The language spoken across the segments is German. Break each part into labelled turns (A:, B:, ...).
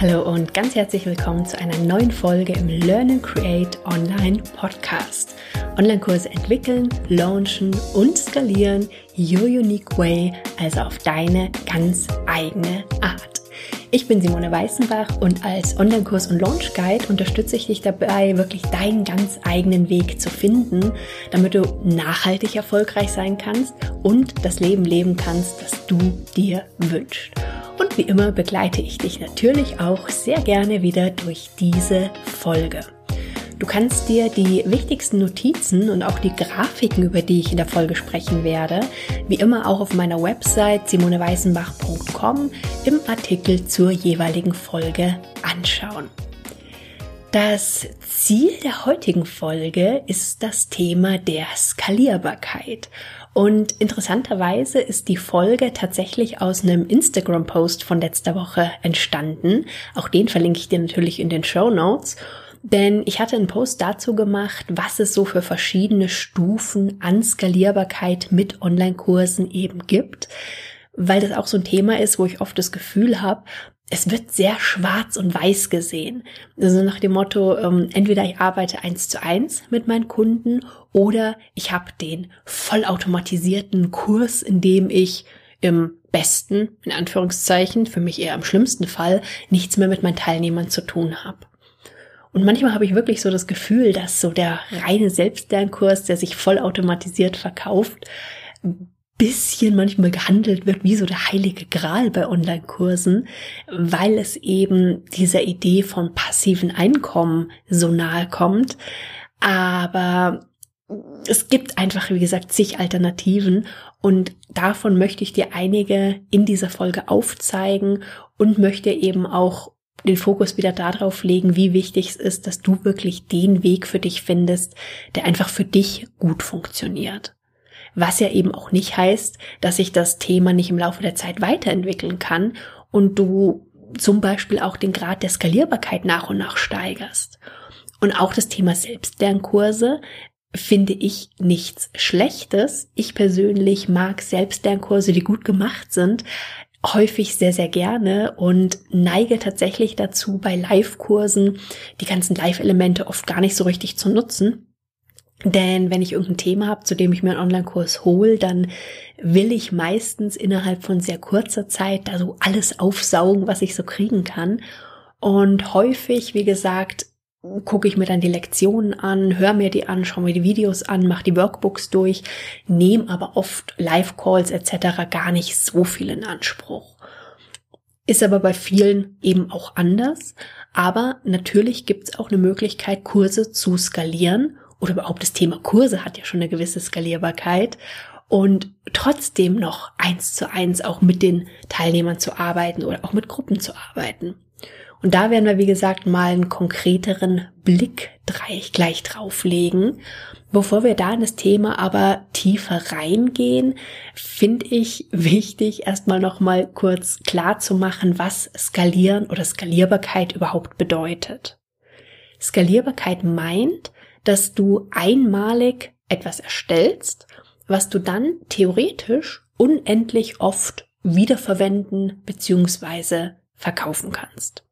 A: Hallo und ganz herzlich willkommen zu einer neuen Folge im Learn and Create Online Podcast. Online-Kurse entwickeln, launchen und skalieren your unique way, also auf deine ganz eigene Art. Ich bin Simone Weißenbach und als Online-Kurs- und Launch-Guide unterstütze ich dich dabei, wirklich deinen ganz eigenen Weg zu finden, damit du nachhaltig erfolgreich sein kannst und das Leben leben kannst, das du dir wünschst. Und wie immer begleite ich dich natürlich auch sehr gerne wieder durch diese Folge. Du kannst dir die wichtigsten Notizen und auch die Grafiken, über die ich in der Folge sprechen werde, wie immer auch auf meiner Website simoneweißenbach.com im Artikel zur jeweiligen Folge anschauen. Das Ziel der heutigen Folge ist das Thema der Skalierbarkeit. Und interessanterweise ist die Folge tatsächlich aus einem Instagram-Post von letzter Woche entstanden. Auch den verlinke ich dir natürlich in den Show Notes. Denn ich hatte einen Post dazu gemacht, was es so für verschiedene Stufen an Skalierbarkeit mit Online-Kursen eben gibt. Weil das auch so ein Thema ist, wo ich oft das Gefühl habe, es wird sehr schwarz und weiß gesehen. Also nach dem Motto, ähm, entweder ich arbeite eins zu eins mit meinen Kunden oder ich habe den vollautomatisierten Kurs, in dem ich im besten, in Anführungszeichen, für mich eher im schlimmsten Fall, nichts mehr mit meinen Teilnehmern zu tun habe. Und manchmal habe ich wirklich so das Gefühl, dass so der reine Selbstlernkurs, der sich vollautomatisiert verkauft, bisschen manchmal gehandelt wird wie so der heilige Gral bei Online-Kursen, weil es eben dieser Idee von passiven Einkommen so nahe kommt. Aber es gibt einfach, wie gesagt, zig Alternativen und davon möchte ich dir einige in dieser Folge aufzeigen und möchte eben auch den Fokus wieder darauf legen, wie wichtig es ist, dass du wirklich den Weg für dich findest, der einfach für dich gut funktioniert. Was ja eben auch nicht heißt, dass sich das Thema nicht im Laufe der Zeit weiterentwickeln kann und du zum Beispiel auch den Grad der Skalierbarkeit nach und nach steigerst. Und auch das Thema Selbstlernkurse finde ich nichts Schlechtes. Ich persönlich mag Selbstlernkurse, die gut gemacht sind, häufig sehr, sehr gerne und neige tatsächlich dazu, bei Live-Kursen die ganzen Live-Elemente oft gar nicht so richtig zu nutzen denn wenn ich irgendein Thema habe, zu dem ich mir einen Online-Kurs hole, dann will ich meistens innerhalb von sehr kurzer Zeit da so alles aufsaugen, was ich so kriegen kann. Und häufig, wie gesagt, gucke ich mir dann die Lektionen an, höre mir die an, schaue mir die Videos an, mache die Workbooks durch, nehme aber oft Live-Calls etc. gar nicht so viel in Anspruch. Ist aber bei vielen eben auch anders. Aber natürlich gibt es auch eine Möglichkeit, Kurse zu skalieren oder überhaupt das Thema Kurse hat ja schon eine gewisse Skalierbarkeit und trotzdem noch eins zu eins auch mit den Teilnehmern zu arbeiten oder auch mit Gruppen zu arbeiten. Und da werden wir, wie gesagt, mal einen konkreteren Blick gleich drauflegen. Bevor wir da in das Thema aber tiefer reingehen, finde ich wichtig, erstmal nochmal kurz klar zu machen, was Skalieren oder Skalierbarkeit überhaupt bedeutet. Skalierbarkeit meint, dass du einmalig etwas erstellst, was du dann theoretisch unendlich oft wiederverwenden bzw. verkaufen kannst.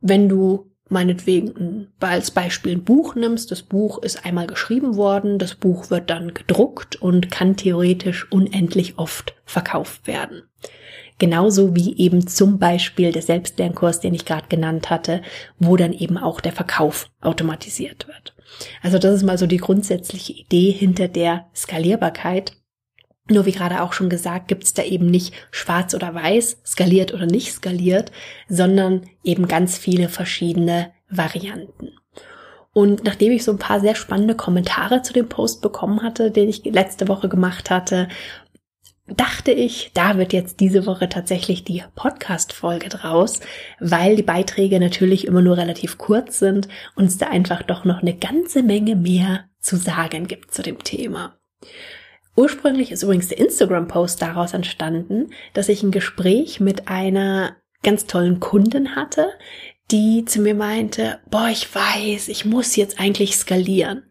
A: Wenn du meinetwegen als Beispiel ein Buch nimmst, das Buch ist einmal geschrieben worden, das Buch wird dann gedruckt und kann theoretisch unendlich oft verkauft werden. Genauso wie eben zum Beispiel der Selbstlernkurs, den ich gerade genannt hatte, wo dann eben auch der Verkauf automatisiert wird. Also das ist mal so die grundsätzliche Idee hinter der Skalierbarkeit. Nur wie gerade auch schon gesagt, gibt es da eben nicht schwarz oder weiß, skaliert oder nicht skaliert, sondern eben ganz viele verschiedene Varianten. Und nachdem ich so ein paar sehr spannende Kommentare zu dem Post bekommen hatte, den ich letzte Woche gemacht hatte, dachte ich, da wird jetzt diese Woche tatsächlich die Podcast-Folge draus, weil die Beiträge natürlich immer nur relativ kurz sind und es da einfach doch noch eine ganze Menge mehr zu sagen gibt zu dem Thema. Ursprünglich ist übrigens der Instagram-Post daraus entstanden, dass ich ein Gespräch mit einer ganz tollen Kundin hatte, die zu mir meinte, boah, ich weiß, ich muss jetzt eigentlich skalieren.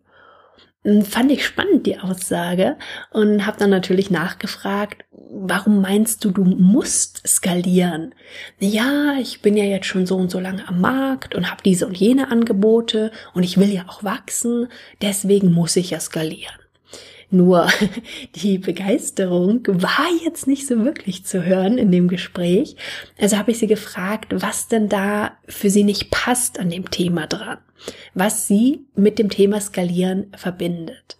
A: Hm, fand ich spannend, die Aussage, und habe dann natürlich nachgefragt, warum meinst du, du musst skalieren? Ja, ich bin ja jetzt schon so und so lange am Markt und habe diese und jene Angebote und ich will ja auch wachsen, deswegen muss ich ja skalieren. Nur die Begeisterung war jetzt nicht so wirklich zu hören in dem Gespräch. Also habe ich sie gefragt, was denn da für sie nicht passt an dem Thema dran, was sie mit dem Thema Skalieren verbindet.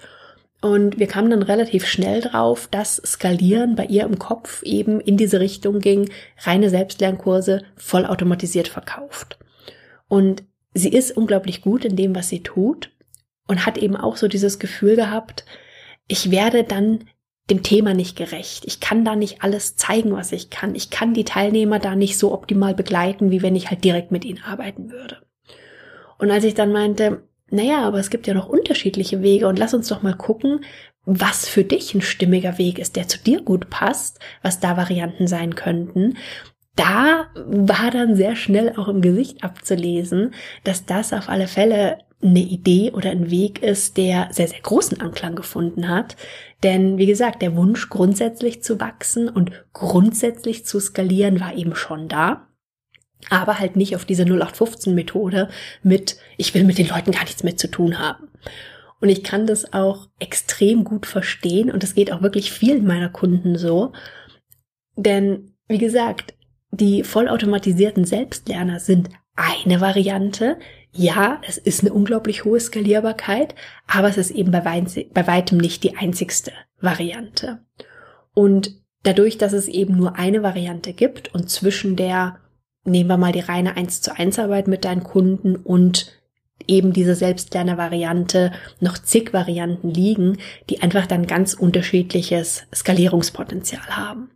A: Und wir kamen dann relativ schnell drauf, dass Skalieren bei ihr im Kopf eben in diese Richtung ging, reine Selbstlernkurse vollautomatisiert verkauft. Und sie ist unglaublich gut in dem, was sie tut und hat eben auch so dieses Gefühl gehabt, ich werde dann dem Thema nicht gerecht. Ich kann da nicht alles zeigen, was ich kann. Ich kann die Teilnehmer da nicht so optimal begleiten, wie wenn ich halt direkt mit ihnen arbeiten würde. Und als ich dann meinte, naja, aber es gibt ja noch unterschiedliche Wege und lass uns doch mal gucken, was für dich ein stimmiger Weg ist, der zu dir gut passt, was da Varianten sein könnten. Da war dann sehr schnell auch im Gesicht abzulesen, dass das auf alle Fälle eine Idee oder ein Weg ist, der sehr, sehr großen Anklang gefunden hat. Denn wie gesagt, der Wunsch grundsätzlich zu wachsen und grundsätzlich zu skalieren war eben schon da. Aber halt nicht auf diese 0815 Methode mit, ich will mit den Leuten gar nichts mehr zu tun haben. Und ich kann das auch extrem gut verstehen und es geht auch wirklich vielen meiner Kunden so. Denn, wie gesagt, die vollautomatisierten Selbstlerner sind eine Variante, ja, es ist eine unglaublich hohe Skalierbarkeit, aber es ist eben bei, weitem nicht die einzigste Variante. Und dadurch, dass es eben nur eine Variante gibt und zwischen der, nehmen wir mal die reine 1 zu 1 Arbeit mit deinen Kunden und eben diese Selbstlerner-Variante noch zig Varianten liegen, die einfach dann ganz unterschiedliches Skalierungspotenzial haben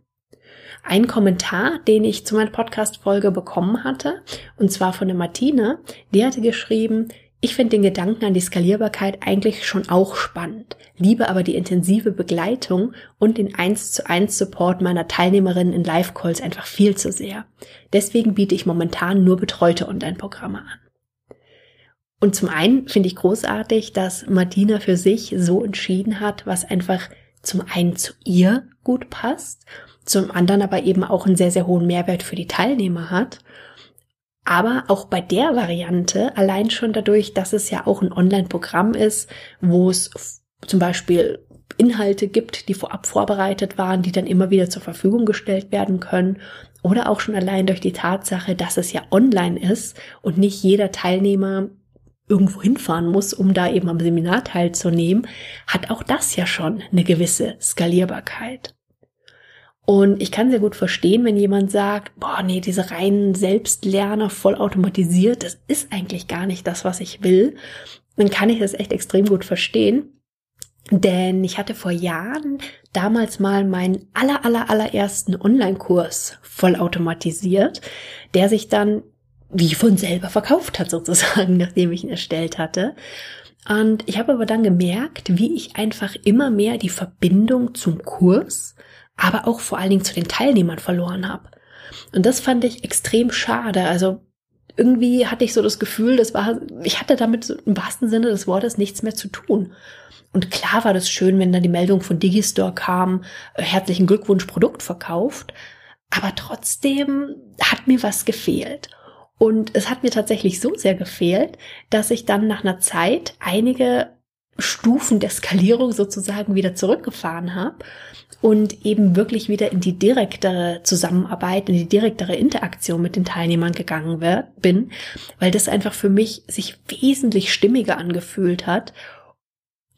A: ein Kommentar, den ich zu meiner Podcast-Folge bekommen hatte, und zwar von der Martine, die hatte geschrieben, ich finde den Gedanken an die Skalierbarkeit eigentlich schon auch spannend, liebe aber die intensive Begleitung und den 1 zu 1 Support meiner Teilnehmerinnen in Live-Calls einfach viel zu sehr. Deswegen biete ich momentan nur betreute Online-Programme an. Und zum einen finde ich großartig, dass Martina für sich so entschieden hat, was einfach zum einen zu ihr gut passt zum anderen aber eben auch einen sehr, sehr hohen Mehrwert für die Teilnehmer hat. Aber auch bei der Variante, allein schon dadurch, dass es ja auch ein Online-Programm ist, wo es zum Beispiel Inhalte gibt, die vorab vorbereitet waren, die dann immer wieder zur Verfügung gestellt werden können. Oder auch schon allein durch die Tatsache, dass es ja online ist und nicht jeder Teilnehmer irgendwo hinfahren muss, um da eben am Seminar teilzunehmen, hat auch das ja schon eine gewisse Skalierbarkeit. Und ich kann sehr gut verstehen, wenn jemand sagt, boah, nee, diese reinen Selbstlerner voll automatisiert, das ist eigentlich gar nicht das, was ich will. Dann kann ich das echt extrem gut verstehen. Denn ich hatte vor Jahren damals mal meinen aller, aller, allerersten Online-Kurs voll automatisiert, der sich dann wie von selber verkauft hat sozusagen, nachdem ich ihn erstellt hatte. Und ich habe aber dann gemerkt, wie ich einfach immer mehr die Verbindung zum Kurs aber auch vor allen Dingen zu den Teilnehmern verloren habe. Und das fand ich extrem schade. Also irgendwie hatte ich so das Gefühl, das war, ich hatte damit im wahrsten Sinne des Wortes nichts mehr zu tun. Und klar war das schön, wenn dann die Meldung von Digistore kam, äh, herzlichen Glückwunsch, Produkt verkauft. Aber trotzdem hat mir was gefehlt. Und es hat mir tatsächlich so sehr gefehlt, dass ich dann nach einer Zeit einige Stufen der Skalierung sozusagen wieder zurückgefahren habe und eben wirklich wieder in die direktere Zusammenarbeit, in die direktere Interaktion mit den Teilnehmern gegangen bin, weil das einfach für mich sich wesentlich stimmiger angefühlt hat.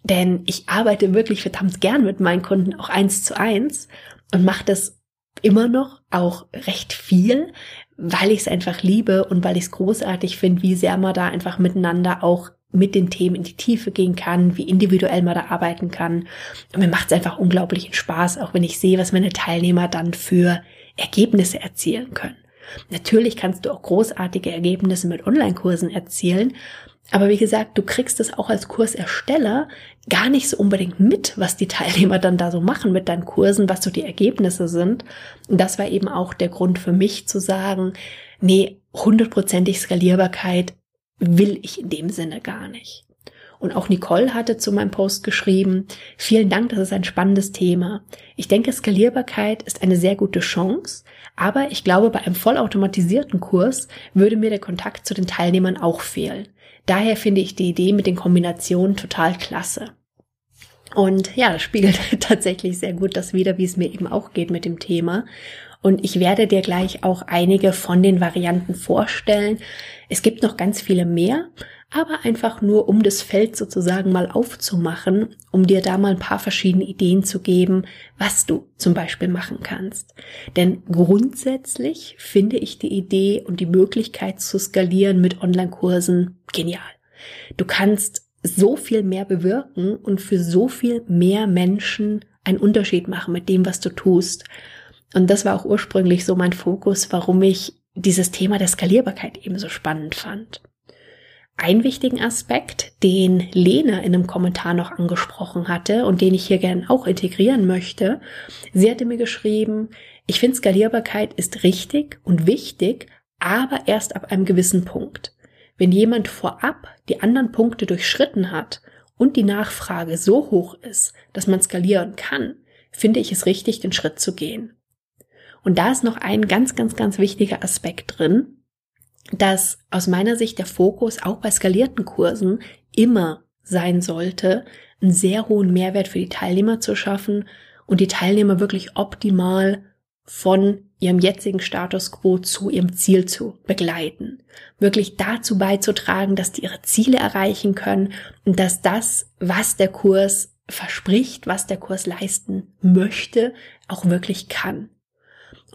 A: Denn ich arbeite wirklich verdammt gern mit meinen Kunden auch eins zu eins und mache das immer noch auch recht viel, weil ich es einfach liebe und weil ich es großartig finde, wie sehr man da einfach miteinander auch mit den Themen in die Tiefe gehen kann, wie individuell man da arbeiten kann. Und mir macht es einfach unglaublichen Spaß, auch wenn ich sehe, was meine Teilnehmer dann für Ergebnisse erzielen können. Natürlich kannst du auch großartige Ergebnisse mit Online-Kursen erzielen, aber wie gesagt, du kriegst es auch als Kursersteller gar nicht so unbedingt mit, was die Teilnehmer dann da so machen mit deinen Kursen, was so die Ergebnisse sind. Und das war eben auch der Grund für mich zu sagen, nee, hundertprozentig Skalierbarkeit will ich in dem Sinne gar nicht. Und auch Nicole hatte zu meinem Post geschrieben, vielen Dank, das ist ein spannendes Thema. Ich denke, Skalierbarkeit ist eine sehr gute Chance, aber ich glaube, bei einem vollautomatisierten Kurs würde mir der Kontakt zu den Teilnehmern auch fehlen. Daher finde ich die Idee mit den Kombinationen total klasse. Und ja, das spiegelt tatsächlich sehr gut das wieder, wie es mir eben auch geht mit dem Thema. Und ich werde dir gleich auch einige von den Varianten vorstellen. Es gibt noch ganz viele mehr, aber einfach nur, um das Feld sozusagen mal aufzumachen, um dir da mal ein paar verschiedene Ideen zu geben, was du zum Beispiel machen kannst. Denn grundsätzlich finde ich die Idee und die Möglichkeit zu skalieren mit Online-Kursen genial. Du kannst so viel mehr bewirken und für so viel mehr Menschen einen Unterschied machen mit dem, was du tust. Und das war auch ursprünglich so mein Fokus, warum ich dieses Thema der Skalierbarkeit eben so spannend fand. Ein wichtigen Aspekt, den Lena in einem Kommentar noch angesprochen hatte und den ich hier gern auch integrieren möchte, sie hatte mir geschrieben, ich finde Skalierbarkeit ist richtig und wichtig, aber erst ab einem gewissen Punkt. Wenn jemand vorab die anderen Punkte durchschritten hat und die Nachfrage so hoch ist, dass man skalieren kann, finde ich es richtig, den Schritt zu gehen. Und da ist noch ein ganz, ganz, ganz wichtiger Aspekt drin, dass aus meiner Sicht der Fokus auch bei skalierten Kursen immer sein sollte, einen sehr hohen Mehrwert für die Teilnehmer zu schaffen und die Teilnehmer wirklich optimal von ihrem jetzigen Status quo zu ihrem Ziel zu begleiten. Wirklich dazu beizutragen, dass die ihre Ziele erreichen können und dass das, was der Kurs verspricht, was der Kurs leisten möchte, auch wirklich kann.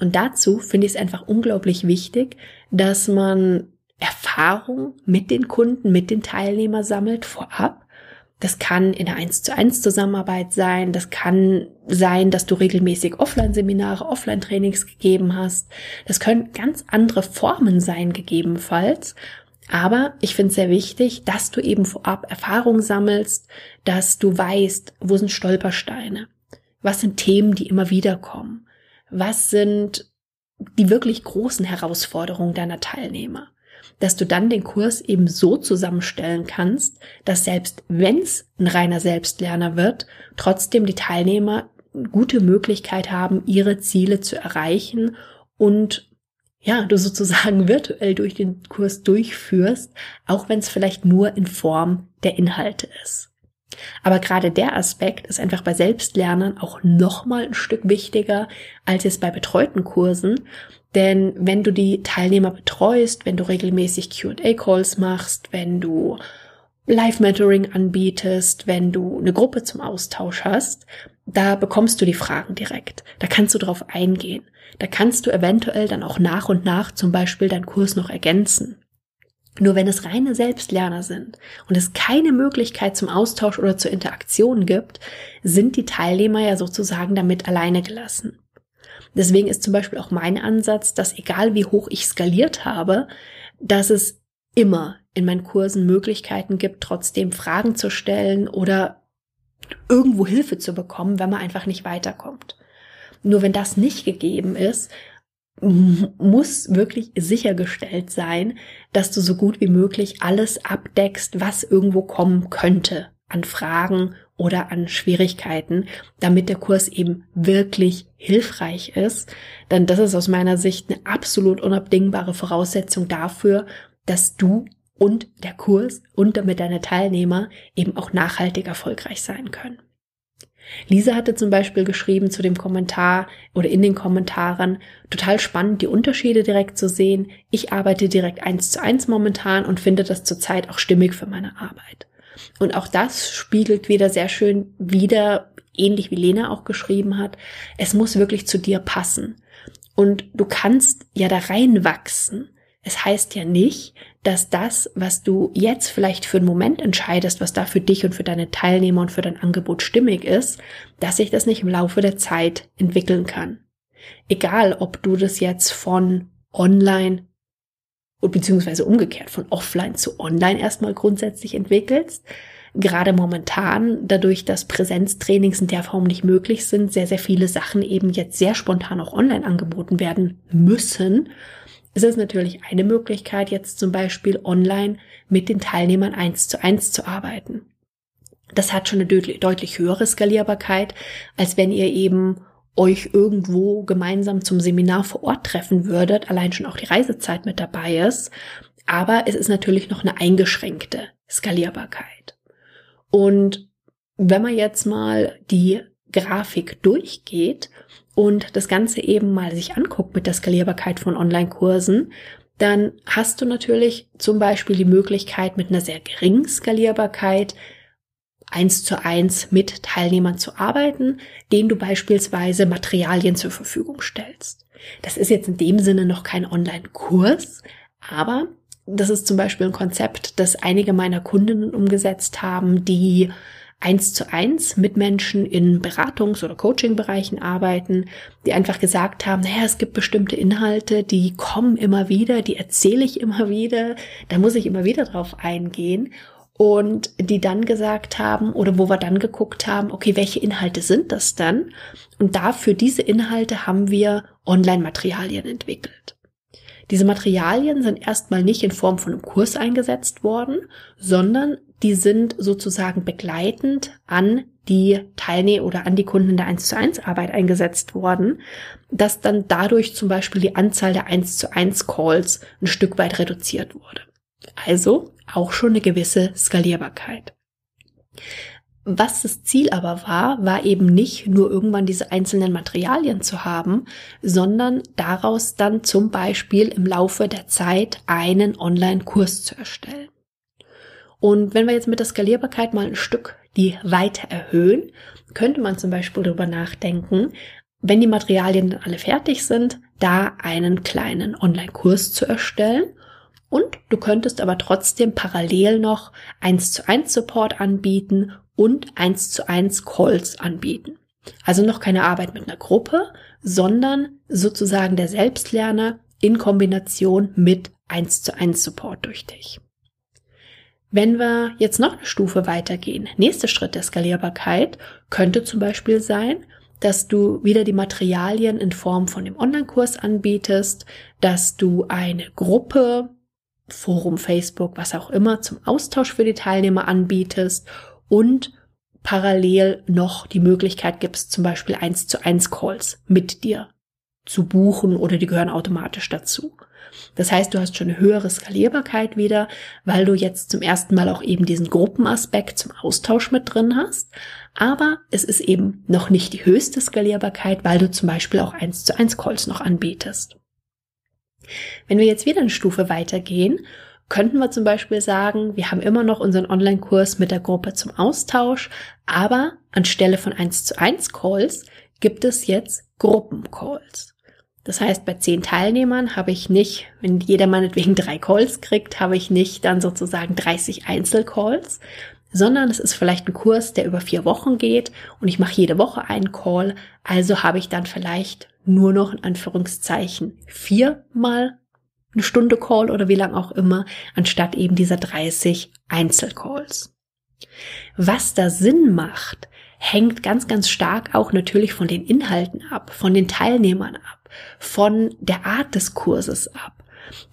A: Und dazu finde ich es einfach unglaublich wichtig, dass man Erfahrung mit den Kunden, mit den Teilnehmern sammelt vorab. Das kann in der 1 zu 1 Zusammenarbeit sein. Das kann sein, dass du regelmäßig Offline-Seminare, Offline-Trainings gegeben hast. Das können ganz andere Formen sein, gegebenenfalls. Aber ich finde es sehr wichtig, dass du eben vorab Erfahrung sammelst, dass du weißt, wo sind Stolpersteine? Was sind Themen, die immer wieder kommen? Was sind die wirklich großen Herausforderungen deiner Teilnehmer. Dass du dann den Kurs eben so zusammenstellen kannst, dass selbst wenn es ein reiner Selbstlerner wird, trotzdem die Teilnehmer gute Möglichkeit haben, ihre Ziele zu erreichen und ja, du sozusagen virtuell durch den Kurs durchführst, auch wenn es vielleicht nur in Form der Inhalte ist. Aber gerade der Aspekt ist einfach bei Selbstlernern auch nochmal ein Stück wichtiger als jetzt bei betreuten Kursen. Denn wenn du die Teilnehmer betreust, wenn du regelmäßig QA-Calls machst, wenn du Live-Mentoring anbietest, wenn du eine Gruppe zum Austausch hast, da bekommst du die Fragen direkt. Da kannst du drauf eingehen. Da kannst du eventuell dann auch nach und nach zum Beispiel deinen Kurs noch ergänzen. Nur wenn es reine Selbstlerner sind und es keine Möglichkeit zum Austausch oder zur Interaktion gibt, sind die Teilnehmer ja sozusagen damit alleine gelassen. Deswegen ist zum Beispiel auch mein Ansatz, dass egal wie hoch ich skaliert habe, dass es immer in meinen Kursen Möglichkeiten gibt, trotzdem Fragen zu stellen oder irgendwo Hilfe zu bekommen, wenn man einfach nicht weiterkommt. Nur wenn das nicht gegeben ist, muss wirklich sichergestellt sein, dass du so gut wie möglich alles abdeckst, was irgendwo kommen könnte an Fragen oder an Schwierigkeiten, damit der Kurs eben wirklich hilfreich ist. Denn das ist aus meiner Sicht eine absolut unabdingbare Voraussetzung dafür, dass du und der Kurs und damit deine Teilnehmer eben auch nachhaltig erfolgreich sein können. Lisa hatte zum Beispiel geschrieben zu dem Kommentar oder in den Kommentaren, total spannend, die Unterschiede direkt zu sehen. Ich arbeite direkt eins zu eins momentan und finde das zurzeit auch stimmig für meine Arbeit. Und auch das spiegelt wieder sehr schön wieder, ähnlich wie Lena auch geschrieben hat, es muss wirklich zu dir passen. Und du kannst ja da reinwachsen. Es heißt ja nicht, dass das, was du jetzt vielleicht für einen Moment entscheidest, was da für dich und für deine Teilnehmer und für dein Angebot stimmig ist, dass sich das nicht im Laufe der Zeit entwickeln kann. Egal, ob du das jetzt von online beziehungsweise umgekehrt von offline zu online erstmal grundsätzlich entwickelst. Gerade momentan, dadurch, dass Präsenztrainings in der Form nicht möglich sind, sehr, sehr viele Sachen eben jetzt sehr spontan auch online angeboten werden müssen ist es natürlich eine Möglichkeit, jetzt zum Beispiel online mit den Teilnehmern eins zu eins zu arbeiten. Das hat schon eine deutlich höhere Skalierbarkeit, als wenn ihr eben euch irgendwo gemeinsam zum Seminar vor Ort treffen würdet, allein schon auch die Reisezeit mit dabei ist. Aber es ist natürlich noch eine eingeschränkte Skalierbarkeit. Und wenn man jetzt mal die Grafik durchgeht und das Ganze eben mal sich anguckt mit der Skalierbarkeit von Online-Kursen, dann hast du natürlich zum Beispiel die Möglichkeit mit einer sehr geringen Skalierbarkeit eins zu eins mit Teilnehmern zu arbeiten, denen du beispielsweise Materialien zur Verfügung stellst. Das ist jetzt in dem Sinne noch kein Online-Kurs, aber das ist zum Beispiel ein Konzept, das einige meiner Kundinnen umgesetzt haben, die eins zu eins mit Menschen in Beratungs- oder Coaching-Bereichen arbeiten, die einfach gesagt haben, naja, es gibt bestimmte Inhalte, die kommen immer wieder, die erzähle ich immer wieder, da muss ich immer wieder drauf eingehen und die dann gesagt haben oder wo wir dann geguckt haben, okay, welche Inhalte sind das dann? Und dafür diese Inhalte haben wir Online-Materialien entwickelt. Diese Materialien sind erstmal nicht in Form von einem Kurs eingesetzt worden, sondern die sind sozusagen begleitend an die Teilnehmer oder an die Kunden der 1 zu 1 Arbeit eingesetzt worden, dass dann dadurch zum Beispiel die Anzahl der 1 zu 1 Calls ein Stück weit reduziert wurde. Also auch schon eine gewisse Skalierbarkeit. Was das Ziel aber war, war eben nicht nur irgendwann diese einzelnen Materialien zu haben, sondern daraus dann zum Beispiel im Laufe der Zeit einen Online-Kurs zu erstellen. Und wenn wir jetzt mit der Skalierbarkeit mal ein Stück die Weite erhöhen, könnte man zum Beispiel darüber nachdenken, wenn die Materialien dann alle fertig sind, da einen kleinen Online-Kurs zu erstellen und du könntest aber trotzdem parallel noch 1 zu 1 Support anbieten und 1 zu 1 Calls anbieten. Also noch keine Arbeit mit einer Gruppe, sondern sozusagen der Selbstlerner in Kombination mit 1 zu 1 Support durch dich. Wenn wir jetzt noch eine Stufe weitergehen, nächster Schritt der Skalierbarkeit könnte zum Beispiel sein, dass du wieder die Materialien in Form von dem Online-Kurs anbietest, dass du eine Gruppe Forum, Facebook, was auch immer, zum Austausch für die Teilnehmer anbietest und parallel noch die Möglichkeit gibst, zum Beispiel eins zu eins Calls mit dir zu buchen oder die gehören automatisch dazu. Das heißt, du hast schon eine höhere Skalierbarkeit wieder, weil du jetzt zum ersten Mal auch eben diesen Gruppenaspekt zum Austausch mit drin hast. Aber es ist eben noch nicht die höchste Skalierbarkeit, weil du zum Beispiel auch eins zu eins Calls noch anbietest. Wenn wir jetzt wieder eine Stufe weitergehen, könnten wir zum Beispiel sagen, wir haben immer noch unseren Online-Kurs mit der Gruppe zum Austausch, aber anstelle von 1 zu 1 Calls gibt es jetzt Gruppencalls. Das heißt, bei zehn Teilnehmern habe ich nicht, wenn jeder meinetwegen drei Calls kriegt, habe ich nicht dann sozusagen 30 Einzelcalls, sondern es ist vielleicht ein Kurs, der über vier Wochen geht und ich mache jede Woche einen Call. Also habe ich dann vielleicht nur noch in Anführungszeichen viermal eine Stunde Call oder wie lang auch immer, anstatt eben dieser 30 Einzelcalls. Was da Sinn macht, hängt ganz, ganz stark auch natürlich von den Inhalten ab, von den Teilnehmern ab, von der Art des Kurses ab.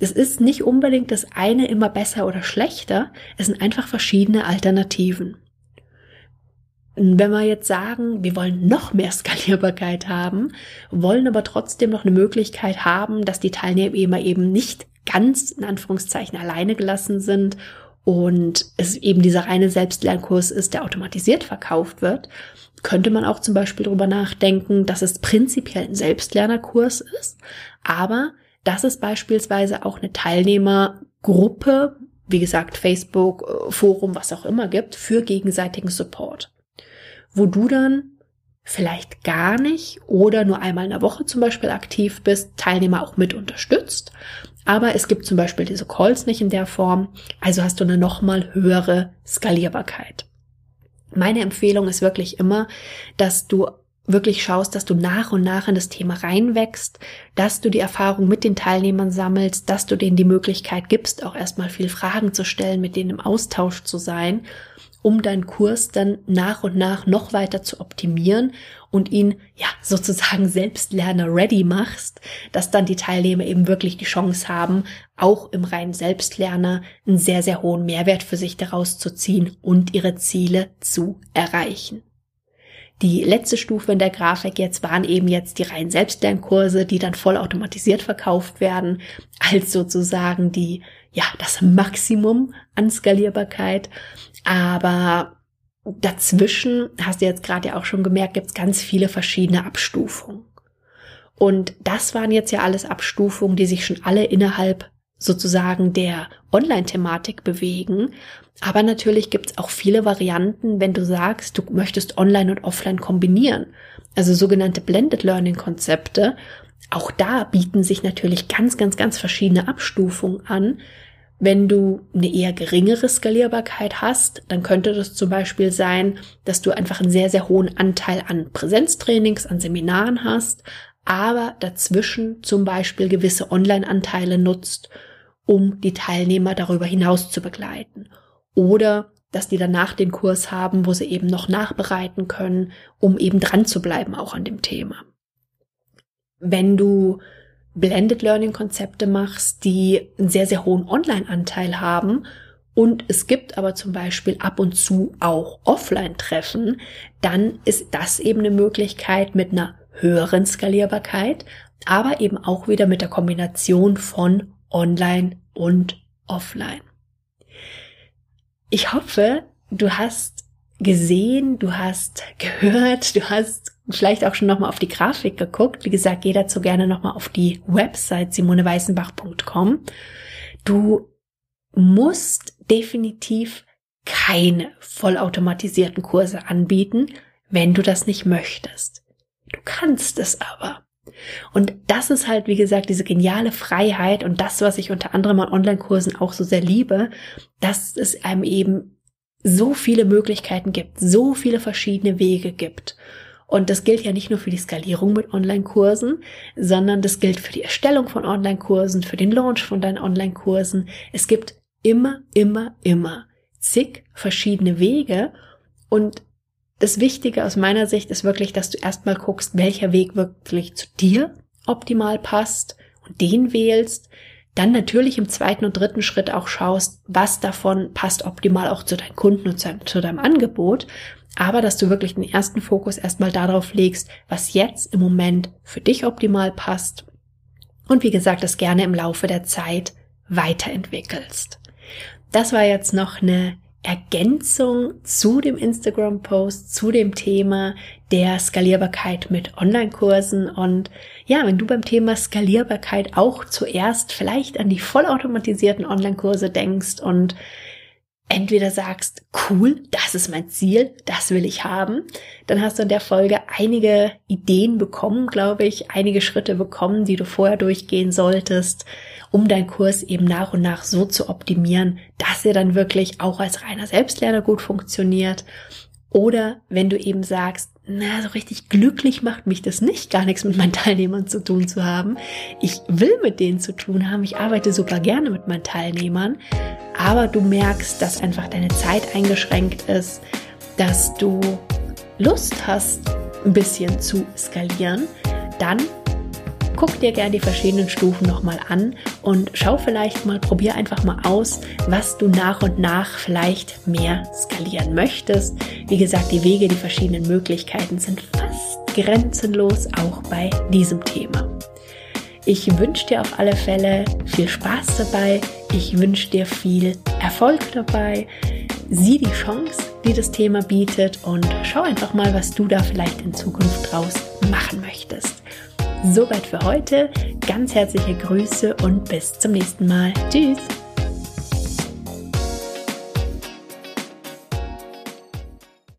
A: Es ist nicht unbedingt das eine immer besser oder schlechter, es sind einfach verschiedene Alternativen. Wenn wir jetzt sagen, wir wollen noch mehr Skalierbarkeit haben, wollen aber trotzdem noch eine Möglichkeit haben, dass die Teilnehmer eben nicht ganz in Anführungszeichen alleine gelassen sind und es eben dieser reine Selbstlernkurs ist, der automatisiert verkauft wird, könnte man auch zum Beispiel darüber nachdenken, dass es prinzipiell ein Selbstlernerkurs ist, aber dass es beispielsweise auch eine Teilnehmergruppe, wie gesagt, Facebook, äh, Forum, was auch immer gibt, für gegenseitigen Support wo du dann vielleicht gar nicht oder nur einmal in der Woche zum Beispiel aktiv bist, Teilnehmer auch mit unterstützt. Aber es gibt zum Beispiel diese Calls nicht in der Form, also hast du eine nochmal höhere Skalierbarkeit. Meine Empfehlung ist wirklich immer, dass du wirklich schaust, dass du nach und nach in das Thema reinwächst, dass du die Erfahrung mit den Teilnehmern sammelst, dass du denen die Möglichkeit gibst, auch erstmal viel Fragen zu stellen, mit denen im Austausch zu sein um deinen Kurs dann nach und nach noch weiter zu optimieren und ihn ja sozusagen Selbstlerner ready machst, dass dann die Teilnehmer eben wirklich die Chance haben, auch im reinen Selbstlerner einen sehr, sehr hohen Mehrwert für sich daraus zu ziehen und ihre Ziele zu erreichen. Die letzte Stufe in der Grafik jetzt waren eben jetzt die reinen Selbstlernkurse, die dann vollautomatisiert verkauft werden, als sozusagen die, ja, das Maximum an Skalierbarkeit. Aber dazwischen, hast du jetzt gerade ja auch schon gemerkt, gibt es ganz viele verschiedene Abstufungen. Und das waren jetzt ja alles Abstufungen, die sich schon alle innerhalb sozusagen der Online-Thematik bewegen. Aber natürlich gibt es auch viele Varianten, wenn du sagst, du möchtest Online und Offline kombinieren. Also sogenannte Blended Learning Konzepte. Auch da bieten sich natürlich ganz, ganz, ganz verschiedene Abstufungen an. Wenn du eine eher geringere Skalierbarkeit hast, dann könnte das zum Beispiel sein, dass du einfach einen sehr, sehr hohen Anteil an Präsenztrainings, an Seminaren hast, aber dazwischen zum Beispiel gewisse Online-Anteile nutzt, um die Teilnehmer darüber hinaus zu begleiten. Oder dass die danach den Kurs haben, wo sie eben noch nachbereiten können, um eben dran zu bleiben auch an dem Thema. Wenn du Blended Learning Konzepte machst, die einen sehr, sehr hohen Online-Anteil haben und es gibt aber zum Beispiel ab und zu auch Offline-Treffen, dann ist das eben eine Möglichkeit mit einer höheren Skalierbarkeit, aber eben auch wieder mit der Kombination von Online und Offline. Ich hoffe, du hast gesehen, du hast gehört, du hast vielleicht auch schon nochmal auf die Grafik geguckt. Wie gesagt, geh dazu gerne nochmal auf die Website simoneweißenbach.com. Du musst definitiv keine vollautomatisierten Kurse anbieten, wenn du das nicht möchtest. Du kannst es aber. Und das ist halt, wie gesagt, diese geniale Freiheit und das, was ich unter anderem an Online-Kursen auch so sehr liebe, dass es einem eben so viele Möglichkeiten gibt, so viele verschiedene Wege gibt. Und das gilt ja nicht nur für die Skalierung mit Online-Kursen, sondern das gilt für die Erstellung von Online-Kursen, für den Launch von deinen Online-Kursen. Es gibt immer, immer, immer zig verschiedene Wege und das Wichtige aus meiner Sicht ist wirklich, dass du erstmal guckst, welcher Weg wirklich zu dir optimal passt und den wählst. Dann natürlich im zweiten und dritten Schritt auch schaust, was davon passt optimal auch zu deinen Kunden und zu deinem Angebot. Aber dass du wirklich den ersten Fokus erstmal darauf legst, was jetzt im Moment für dich optimal passt. Und wie gesagt, das gerne im Laufe der Zeit weiterentwickelst. Das war jetzt noch eine Ergänzung zu dem Instagram-Post, zu dem Thema der Skalierbarkeit mit Online-Kursen. Und ja, wenn du beim Thema Skalierbarkeit auch zuerst vielleicht an die vollautomatisierten Online-Kurse denkst und entweder sagst, cool, das ist mein Ziel, das will ich haben, dann hast du in der Folge einige Ideen bekommen, glaube ich, einige Schritte bekommen, die du vorher durchgehen solltest, um deinen Kurs eben nach und nach so zu optimieren, dass er dann wirklich auch als reiner Selbstlerner gut funktioniert. Oder wenn du eben sagst, na, so richtig glücklich macht mich das nicht, gar nichts mit meinen Teilnehmern zu tun zu haben. Ich will mit denen zu tun haben. Ich arbeite super gerne mit meinen Teilnehmern. Aber du merkst, dass einfach deine Zeit eingeschränkt ist, dass du Lust hast, ein bisschen zu skalieren, dann guck dir gerne die verschiedenen Stufen nochmal an und schau vielleicht mal, probier einfach mal aus, was du nach und nach vielleicht mehr skalieren möchtest. Wie gesagt, die Wege, die verschiedenen Möglichkeiten sind fast grenzenlos auch bei diesem Thema. Ich wünsche dir auf alle Fälle viel Spaß dabei. Ich wünsche dir viel Erfolg dabei. Sieh die Chance, die das Thema bietet und schau einfach mal, was du da vielleicht in Zukunft draus machen möchtest. Soweit für heute. Ganz herzliche Grüße und bis zum nächsten Mal. Tschüss.